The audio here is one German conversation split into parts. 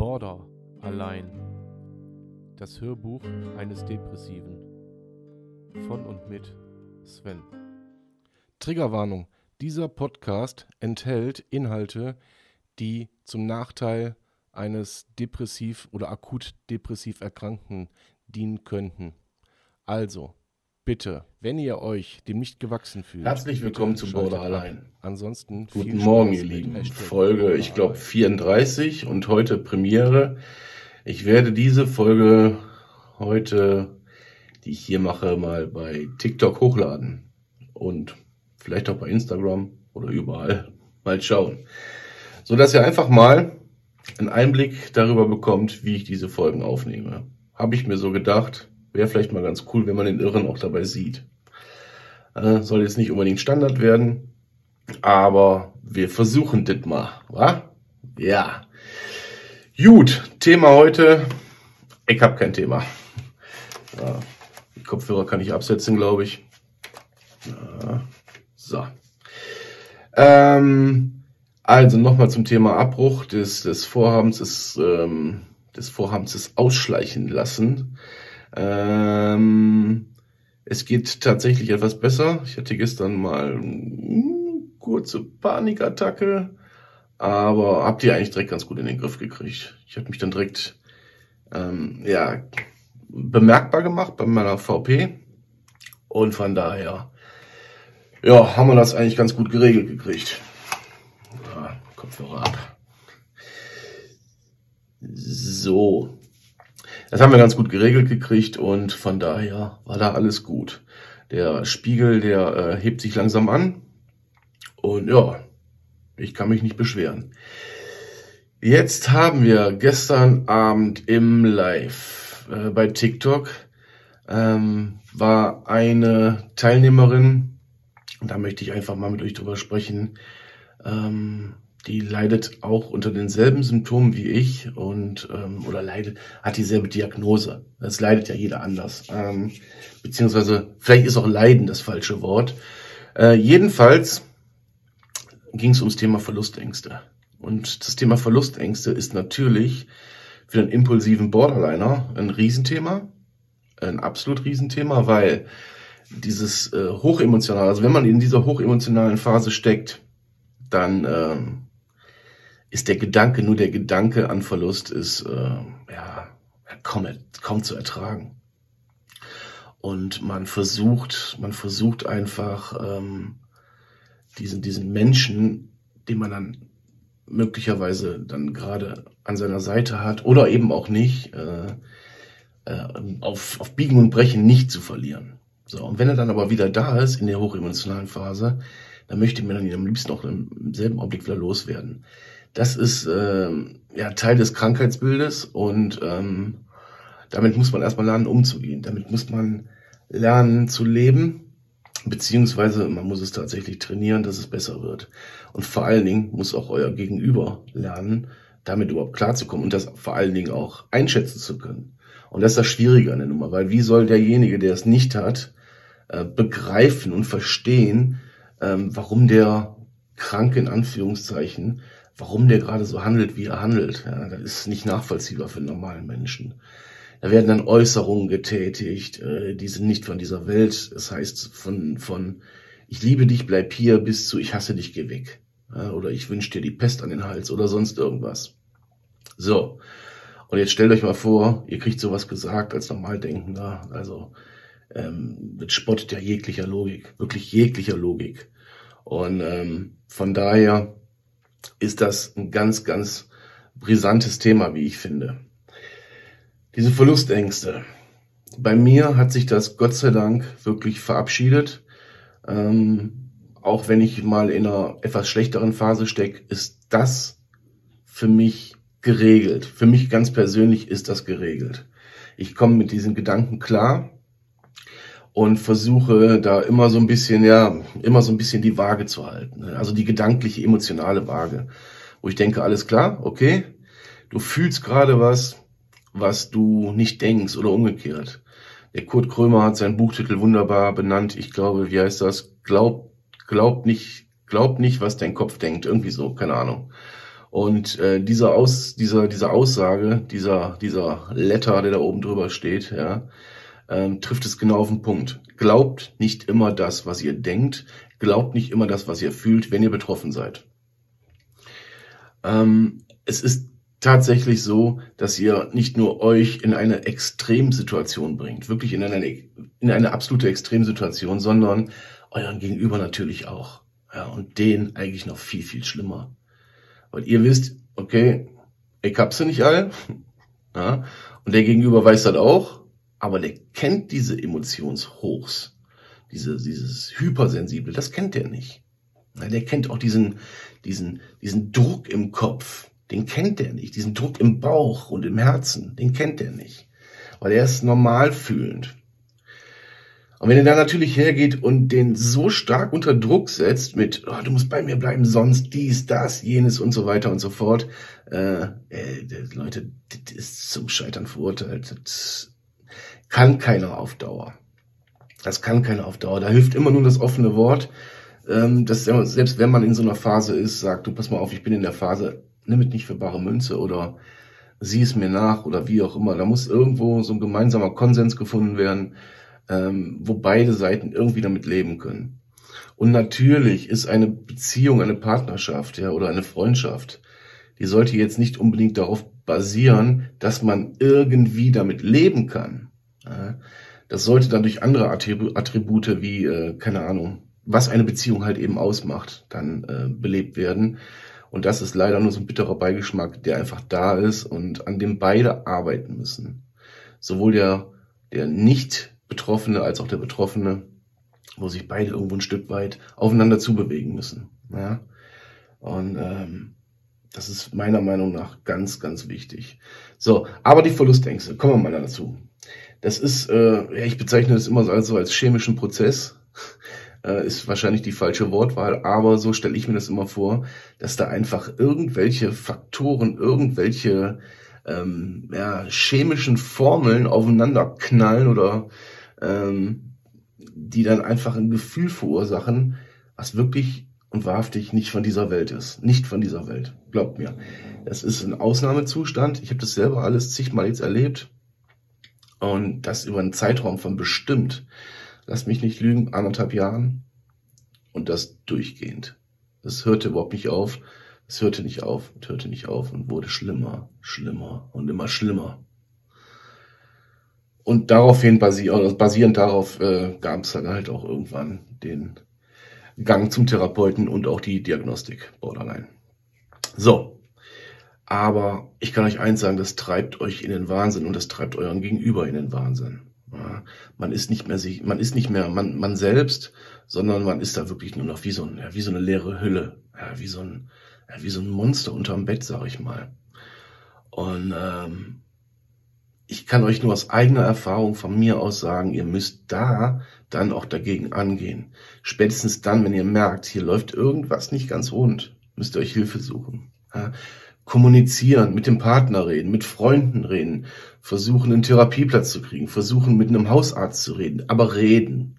Border allein. Das Hörbuch eines Depressiven. Von und mit Sven. Triggerwarnung. Dieser Podcast enthält Inhalte, die zum Nachteil eines depressiv oder akut depressiv Erkrankten dienen könnten. Also, bitte, wenn ihr euch dem nicht gewachsen fühlt. Herzlich willkommen zu Border allein. Ansonsten Guten Morgen, ihr Lieben. Folge, ich glaube, allein. 34 und heute Premiere. Ich werde diese Folge heute, die ich hier mache, mal bei TikTok hochladen. Und vielleicht auch bei Instagram oder überall mal schauen. So dass ihr einfach mal einen Einblick darüber bekommt, wie ich diese Folgen aufnehme. Habe ich mir so gedacht, wäre vielleicht mal ganz cool, wenn man den Irren auch dabei sieht. Äh, soll jetzt nicht unbedingt Standard werden, aber wir versuchen das mal, wa? Ja. Gut, Thema heute. Ich habe kein Thema. Ja, die Kopfhörer kann ich absetzen, glaube ich. Ja, so. Ähm, also nochmal zum Thema Abbruch des, des Vorhabens des, ähm, des Vorhabens des Ausschleichen lassen. Ähm, es geht tatsächlich etwas besser. Ich hatte gestern mal eine kurze Panikattacke, aber habt ihr eigentlich direkt ganz gut in den Griff gekriegt. Ich habe mich dann direkt ähm, ja, bemerkbar gemacht bei meiner VP und von daher ja, haben wir das eigentlich ganz gut geregelt gekriegt. Ja, Kopfhörer ab. So. Das haben wir ganz gut geregelt gekriegt und von daher war da alles gut. Der Spiegel, der äh, hebt sich langsam an und ja, ich kann mich nicht beschweren. Jetzt haben wir gestern Abend im Live äh, bei TikTok ähm, war eine Teilnehmerin, und da möchte ich einfach mal mit euch drüber sprechen, ähm, die leidet auch unter denselben Symptomen wie ich und ähm, oder leidet, hat dieselbe Diagnose. Das leidet ja jeder anders. Ähm, beziehungsweise, vielleicht ist auch Leiden das falsche Wort. Äh, jedenfalls ging es ums Thema Verlustängste. Und das Thema Verlustängste ist natürlich für den impulsiven Borderliner ein Riesenthema. Ein absolut Riesenthema, weil dieses äh, hochemotional, also wenn man in dieser hochemotionalen Phase steckt, dann ähm, ist der Gedanke, nur der Gedanke an Verlust ist äh, ja kaum, kaum zu ertragen. Und man versucht, man versucht einfach ähm, diesen, diesen Menschen, den man dann möglicherweise dann gerade an seiner Seite hat oder eben auch nicht, äh, äh, auf, auf Biegen und Brechen nicht zu verlieren. So, und wenn er dann aber wieder da ist in der hochemotionalen Phase, dann möchte man ihn am liebsten auch im selben Augenblick wieder loswerden. Das ist äh, ja Teil des Krankheitsbildes und ähm, damit muss man erstmal lernen, umzugehen. Damit muss man lernen zu leben, beziehungsweise man muss es tatsächlich trainieren, dass es besser wird. Und vor allen Dingen muss auch euer Gegenüber lernen, damit überhaupt klarzukommen und das vor allen Dingen auch einschätzen zu können. Und das ist das Schwierige an der Nummer, weil wie soll derjenige, der es nicht hat, äh, begreifen und verstehen, ähm, warum der Kranke in Anführungszeichen, warum der gerade so handelt, wie er handelt. Ja, das ist nicht nachvollziehbar für einen normalen Menschen. Da werden dann Äußerungen getätigt, äh, die sind nicht von dieser Welt. Das heißt, von, von ich liebe dich, bleib hier, bis zu ich hasse dich, geh weg. Oder ich wünsche dir die Pest an den Hals oder sonst irgendwas. So. Und jetzt stellt euch mal vor, ihr kriegt sowas gesagt als Normaldenkender. Also ähm, das spottet ja jeglicher Logik, wirklich jeglicher Logik. Und ähm, von daher ist das ein ganz, ganz brisantes Thema, wie ich finde. Diese Verlustängste. Bei mir hat sich das Gott sei Dank wirklich verabschiedet. Ähm, auch wenn ich mal in einer etwas schlechteren Phase stecke, ist das für mich geregelt. Für mich ganz persönlich ist das geregelt. Ich komme mit diesen Gedanken klar und versuche da immer so ein bisschen, ja, immer so ein bisschen die Waage zu halten. Also die gedankliche, emotionale Waage. Wo ich denke, alles klar, okay, du fühlst gerade was, was du nicht denkst oder umgekehrt. Der Kurt Krömer hat seinen Buchtitel wunderbar benannt. Ich glaube, wie heißt das? Glaub, glaub nicht, glaub nicht, was dein Kopf denkt. Irgendwie so, keine Ahnung. Und äh, dieser, Aus, dieser, diese Aussage, dieser, dieser Letter, der da oben drüber steht, ja, ähm, trifft es genau auf den Punkt. Glaubt nicht immer das, was ihr denkt. Glaubt nicht immer das, was ihr fühlt, wenn ihr betroffen seid. Ähm, es ist tatsächlich so, dass ihr nicht nur euch in eine Extremsituation bringt, wirklich in eine, in eine absolute Extremsituation, sondern euren Gegenüber natürlich auch. Ja, und den eigentlich noch viel, viel schlimmer. Weil ihr wisst, okay, ich hab sie nicht all. Ja, und der Gegenüber weiß das auch, aber der kennt diese Emotionshochs, diese, dieses Hypersensible, das kennt der nicht. Der kennt auch diesen, diesen, diesen Druck im Kopf, den kennt der nicht. Diesen Druck im Bauch und im Herzen, den kennt er nicht. Weil er ist normal fühlend. Und wenn er dann natürlich hergeht und den so stark unter Druck setzt mit, oh, du musst bei mir bleiben, sonst dies, das, jenes und so weiter und so fort, äh, äh, Leute, das ist zum Scheitern verurteilt. Das kann keiner auf Dauer. Das kann keiner auf Dauer. Da hilft immer nur das offene Wort, ähm, dass selbst wenn man in so einer Phase ist, sagt, du pass mal auf, ich bin in der Phase, nimm es nicht für bare Münze oder sieh es mir nach oder wie auch immer. Da muss irgendwo so ein gemeinsamer Konsens gefunden werden, ähm, wo beide Seiten irgendwie damit leben können. Und natürlich ist eine Beziehung, eine Partnerschaft, ja, oder eine Freundschaft, die sollte jetzt nicht unbedingt darauf basieren, dass man irgendwie damit leben kann. Ja. Das sollte dann durch andere Attribute wie, äh, keine Ahnung, was eine Beziehung halt eben ausmacht, dann äh, belebt werden. Und das ist leider nur so ein bitterer Beigeschmack, der einfach da ist und an dem beide arbeiten müssen. Sowohl der, der nicht Betroffene als auch der Betroffene, wo sich beide irgendwo ein Stück weit aufeinander zubewegen müssen. Ja? Und ähm, das ist meiner Meinung nach ganz, ganz wichtig. So, aber die Verlustängste, kommen wir mal dazu. Das ist, äh, ja, ich bezeichne das immer so als, so als chemischen Prozess äh, ist wahrscheinlich die falsche Wortwahl, aber so stelle ich mir das immer vor, dass da einfach irgendwelche Faktoren, irgendwelche ähm, ja, chemischen Formeln aufeinander knallen oder ähm, die dann einfach ein Gefühl verursachen, was wirklich und wahrhaftig nicht von dieser Welt ist. Nicht von dieser Welt. Glaubt mir. Das ist ein Ausnahmezustand. Ich habe das selber alles zigmal jetzt erlebt. Und das über einen Zeitraum von bestimmt lass mich nicht lügen, anderthalb Jahren. Und das durchgehend. Es hörte überhaupt nicht auf. Es hörte nicht auf und hörte nicht auf und wurde schlimmer, schlimmer und immer schlimmer. Und daraufhin basierend, basierend darauf äh, gab es dann halt auch irgendwann den Gang zum Therapeuten und auch die Diagnostik Borderline. So, aber ich kann euch eins sagen, das treibt euch in den Wahnsinn und das treibt euren Gegenüber in den Wahnsinn. Ja, man ist nicht mehr sich, man ist nicht mehr man, man selbst, sondern man ist da wirklich nur noch wie so, ein, ja, wie so eine leere Hülle, ja, wie so ein, ja, wie so ein Monster unterm Bett, sag ich mal. Und ähm, ich kann euch nur aus eigener Erfahrung von mir aus sagen, ihr müsst da dann auch dagegen angehen. Spätestens dann, wenn ihr merkt, hier läuft irgendwas nicht ganz rund, müsst ihr euch Hilfe suchen. Ja, kommunizieren, mit dem Partner reden, mit Freunden reden, versuchen einen Therapieplatz zu kriegen, versuchen mit einem Hausarzt zu reden, aber reden.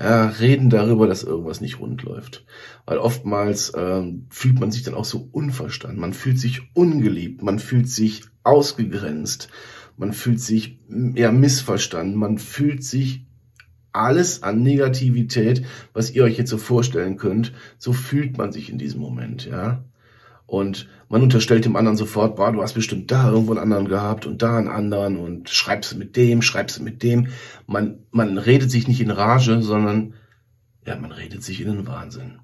Ja, reden darüber, dass irgendwas nicht rund läuft. Weil oftmals ähm, fühlt man sich dann auch so unverstanden, man fühlt sich ungeliebt, man fühlt sich ausgegrenzt, man fühlt sich ja missverstanden, man fühlt sich alles an Negativität, was ihr euch jetzt so vorstellen könnt, so fühlt man sich in diesem Moment, ja. Und man unterstellt dem anderen sofort, boah, du hast bestimmt da irgendwo einen anderen gehabt und da einen anderen und schreibst mit dem, schreibst mit dem. Man, man redet sich nicht in Rage, sondern ja, man redet sich in den Wahnsinn.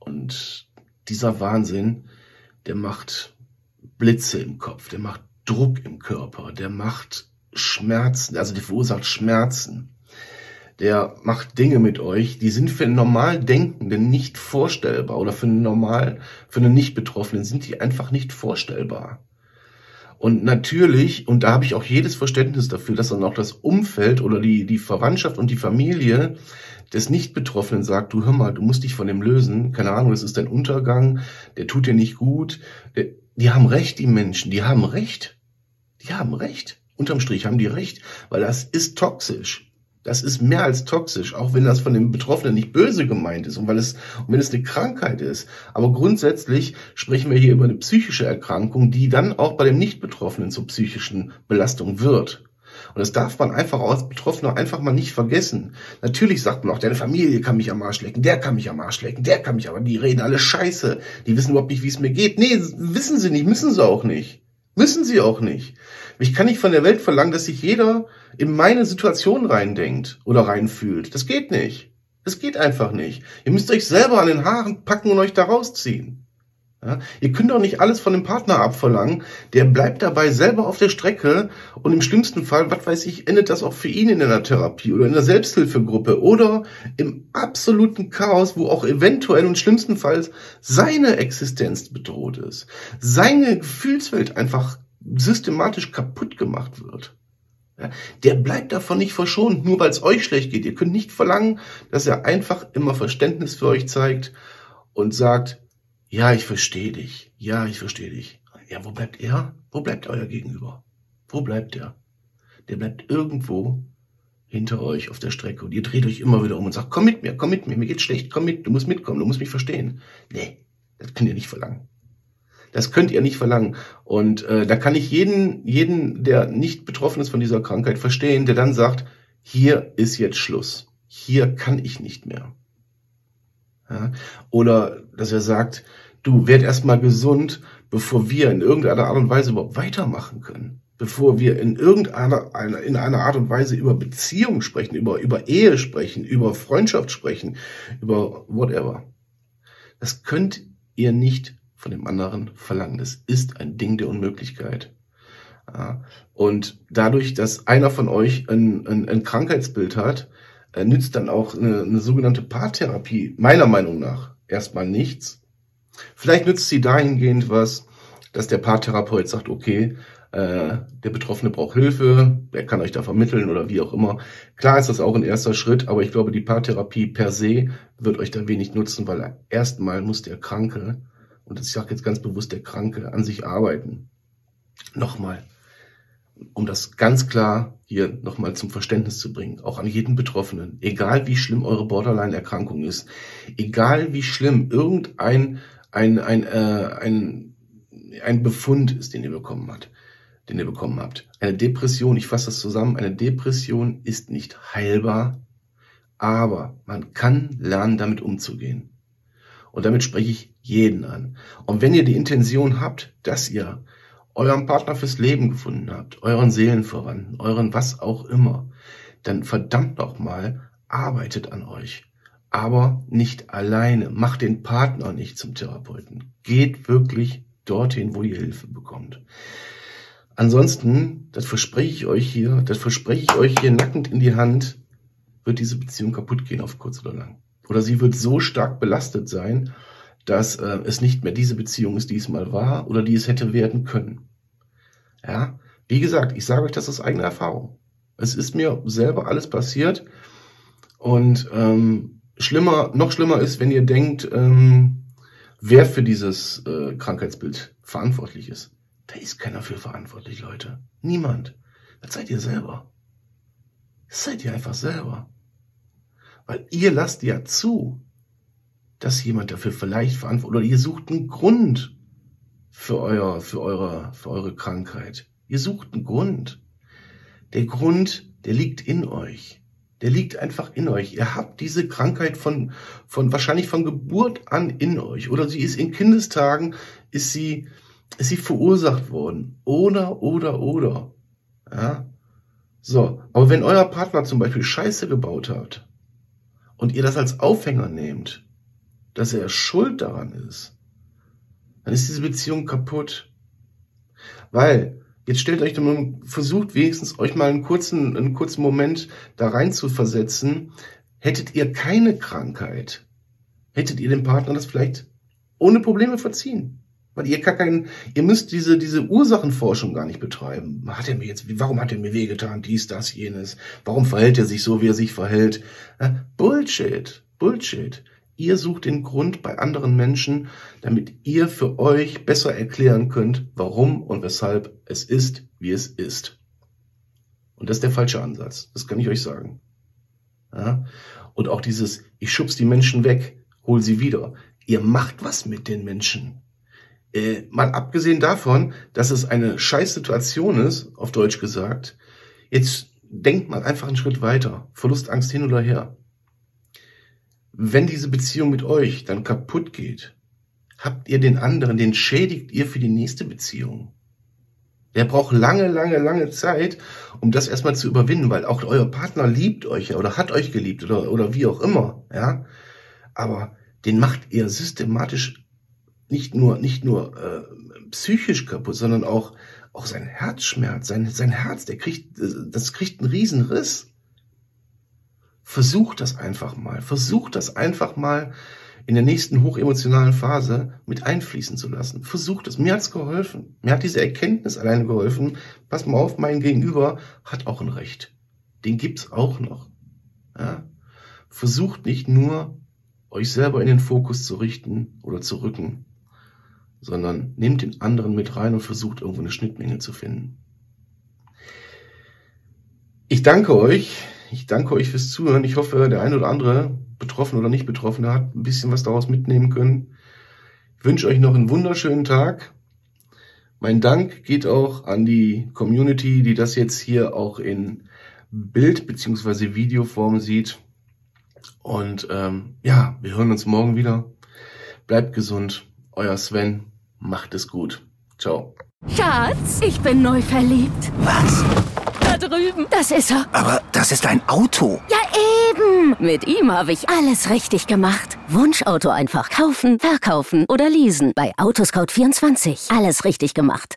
Und dieser Wahnsinn, der macht Blitze im Kopf, der macht Druck im Körper, der macht Schmerzen, also der verursacht Schmerzen der macht Dinge mit euch, die sind für einen normal Denkenden nicht vorstellbar oder für einen normal, für einen Nicht-Betroffenen sind die einfach nicht vorstellbar. Und natürlich, und da habe ich auch jedes Verständnis dafür, dass dann auch das Umfeld oder die, die Verwandtschaft und die Familie des Nicht-Betroffenen sagt, du hör mal, du musst dich von dem lösen, keine Ahnung, das ist dein Untergang, der tut dir nicht gut. Die haben recht, die Menschen, die haben recht. Die haben recht. Unterm Strich haben die recht, weil das ist toxisch. Das ist mehr als toxisch, auch wenn das von dem Betroffenen nicht böse gemeint ist und weil es, und wenn es eine Krankheit ist. Aber grundsätzlich sprechen wir hier über eine psychische Erkrankung, die dann auch bei dem Nicht-Betroffenen zur psychischen Belastung wird. Und das darf man einfach als Betroffener einfach mal nicht vergessen. Natürlich sagt man auch, deine Familie kann mich am Arsch lecken, der kann mich am Arsch lecken, der kann mich, aber die reden alle Scheiße. Die wissen überhaupt nicht, wie es mir geht. Nee, wissen sie nicht, müssen sie auch nicht. Müssen sie auch nicht. Ich kann nicht von der Welt verlangen, dass sich jeder in meine Situation reindenkt oder reinfühlt. Das geht nicht. Das geht einfach nicht. Ihr müsst euch selber an den Haaren packen und euch da rausziehen. Ja, ihr könnt doch nicht alles von dem Partner abverlangen. Der bleibt dabei selber auf der Strecke und im schlimmsten Fall, was weiß ich, endet das auch für ihn in einer Therapie oder in einer Selbsthilfegruppe oder im absoluten Chaos, wo auch eventuell und schlimmstenfalls seine Existenz bedroht ist. Seine Gefühlswelt einfach systematisch kaputt gemacht wird. Ja, der bleibt davon nicht verschont, nur weil es euch schlecht geht. Ihr könnt nicht verlangen, dass er einfach immer Verständnis für euch zeigt und sagt, ja, ich verstehe dich. Ja, ich verstehe dich. Ja, wo bleibt er? Wo bleibt euer Gegenüber? Wo bleibt er? Der bleibt irgendwo hinter euch auf der Strecke und ihr dreht euch immer wieder um und sagt, komm mit mir, komm mit mir, mir geht's schlecht, komm mit, du musst mitkommen, du musst mich verstehen. Nee, das könnt ihr nicht verlangen. Das könnt ihr nicht verlangen. Und äh, da kann ich jeden, jeden, der nicht betroffen ist von dieser Krankheit, verstehen, der dann sagt, hier ist jetzt Schluss. Hier kann ich nicht mehr. Ja? Oder dass er sagt, du werd erstmal gesund, bevor wir in irgendeiner Art und Weise überhaupt weitermachen können. Bevor wir in irgendeiner in einer Art und Weise über Beziehung sprechen, über, über Ehe sprechen, über Freundschaft sprechen, über whatever. Das könnt ihr nicht von dem anderen verlangen. Das ist ein Ding der Unmöglichkeit. Und dadurch, dass einer von euch ein, ein, ein Krankheitsbild hat, äh, nützt dann auch eine, eine sogenannte Paartherapie meiner Meinung nach erstmal nichts. Vielleicht nützt sie dahingehend was, dass der Paartherapeut sagt, okay, äh, der Betroffene braucht Hilfe, er kann euch da vermitteln oder wie auch immer. Klar ist das auch ein erster Schritt, aber ich glaube, die Paartherapie per se wird euch da wenig nutzen, weil erstmal muss der Kranke, und ich sage jetzt ganz bewusst der Kranke, an sich arbeiten. Nochmal, um das ganz klar hier nochmal zum Verständnis zu bringen, auch an jeden Betroffenen, egal wie schlimm eure Borderline-Erkrankung ist, egal wie schlimm irgendein ein, ein, äh, ein, ein Befund ist, den ihr bekommen habt, den ihr bekommen habt. Eine Depression, ich fasse das zusammen, eine Depression ist nicht heilbar, aber man kann lernen, damit umzugehen. Und damit spreche ich jeden an. Und wenn ihr die Intention habt, dass ihr euren Partner fürs Leben gefunden habt, euren Seelenverwandten, euren was auch immer, dann verdammt noch mal, arbeitet an euch. Aber nicht alleine. Macht den Partner nicht zum Therapeuten. Geht wirklich dorthin, wo ihr Hilfe bekommt. Ansonsten, das verspreche ich euch hier, das verspreche ich euch hier nackend in die Hand, wird diese Beziehung kaputt gehen auf kurz oder lang. Oder sie wird so stark belastet sein, dass äh, es nicht mehr diese Beziehung ist, die es mal war oder die es hätte werden können. Ja, wie gesagt, ich sage euch das aus eigener Erfahrung. Es ist mir selber alles passiert und ähm, schlimmer, noch schlimmer ist, wenn ihr denkt, ähm, wer für dieses äh, Krankheitsbild verantwortlich ist. Da ist keiner für verantwortlich, Leute. Niemand. Das seid ihr selber. Das seid ihr einfach selber. Weil ihr lasst ja zu, dass jemand dafür vielleicht verantwortlich, oder ihr sucht einen Grund für euer, für eure, für eure Krankheit. Ihr sucht einen Grund. Der Grund, der liegt in euch. Der liegt einfach in euch. Ihr habt diese Krankheit von, von, wahrscheinlich von Geburt an in euch. Oder sie ist in Kindestagen, ist sie, ist sie verursacht worden. Oder, oder, oder. Ja. So. Aber wenn euer Partner zum Beispiel Scheiße gebaut hat und ihr das als Aufhänger nehmt, dass er schuld daran ist, dann ist diese Beziehung kaputt. Weil, jetzt stellt euch versucht wenigstens euch mal einen kurzen, einen kurzen Moment da rein zu versetzen. Hättet ihr keine Krankheit, hättet ihr dem Partner das vielleicht ohne Probleme verziehen. Weil ihr gar keinen, ihr müsst diese, diese Ursachenforschung gar nicht betreiben. Hat er mir jetzt, warum hat er mir wehgetan? Dies, das, jenes. Warum verhält er sich so, wie er sich verhält? Bullshit. Bullshit. Ihr sucht den Grund bei anderen Menschen, damit ihr für euch besser erklären könnt, warum und weshalb es ist, wie es ist. Und das ist der falsche Ansatz. Das kann ich euch sagen. Ja? Und auch dieses, ich schubs die Menschen weg, hol sie wieder. Ihr macht was mit den Menschen. Äh, mal abgesehen davon, dass es eine scheiß Situation ist, auf Deutsch gesagt, jetzt denkt mal einfach einen Schritt weiter. Verlustangst hin oder her. Wenn diese Beziehung mit euch dann kaputt geht, habt ihr den anderen, den schädigt ihr für die nächste Beziehung. Der braucht lange, lange, lange Zeit, um das erstmal zu überwinden, weil auch euer Partner liebt euch ja oder hat euch geliebt oder, oder wie auch immer, ja. Aber den macht ihr systematisch nicht nur, nicht nur äh, psychisch kaputt, sondern auch, auch sein Herzschmerz, sein, sein Herz, der kriegt, das kriegt einen Riesenriss. Versucht das einfach mal. Versucht das einfach mal in der nächsten hochemotionalen Phase mit einfließen zu lassen. Versucht es. Mir hat's geholfen. Mir hat diese Erkenntnis alleine geholfen. Pass mal auf, mein Gegenüber hat auch ein Recht. Den gibt's auch noch. Ja? Versucht nicht nur, euch selber in den Fokus zu richten oder zu rücken, sondern nehmt den anderen mit rein und versucht irgendwo eine Schnittmenge zu finden. Ich danke euch. Ich danke euch fürs Zuhören. Ich hoffe, der ein oder andere, betroffen oder nicht betroffen, hat ein bisschen was daraus mitnehmen können. Ich wünsche euch noch einen wunderschönen Tag. Mein Dank geht auch an die Community, die das jetzt hier auch in Bild- bzw. Videoform sieht. Und ähm, ja, wir hören uns morgen wieder. Bleibt gesund. Euer Sven. Macht es gut. Ciao. Schatz, ich bin neu verliebt. Was? Da drüben. Das ist er. Aber das ist ein Auto. Ja, eben. Mit ihm habe ich alles richtig gemacht. Wunschauto einfach kaufen, verkaufen oder leasen. Bei Autoscout24. Alles richtig gemacht.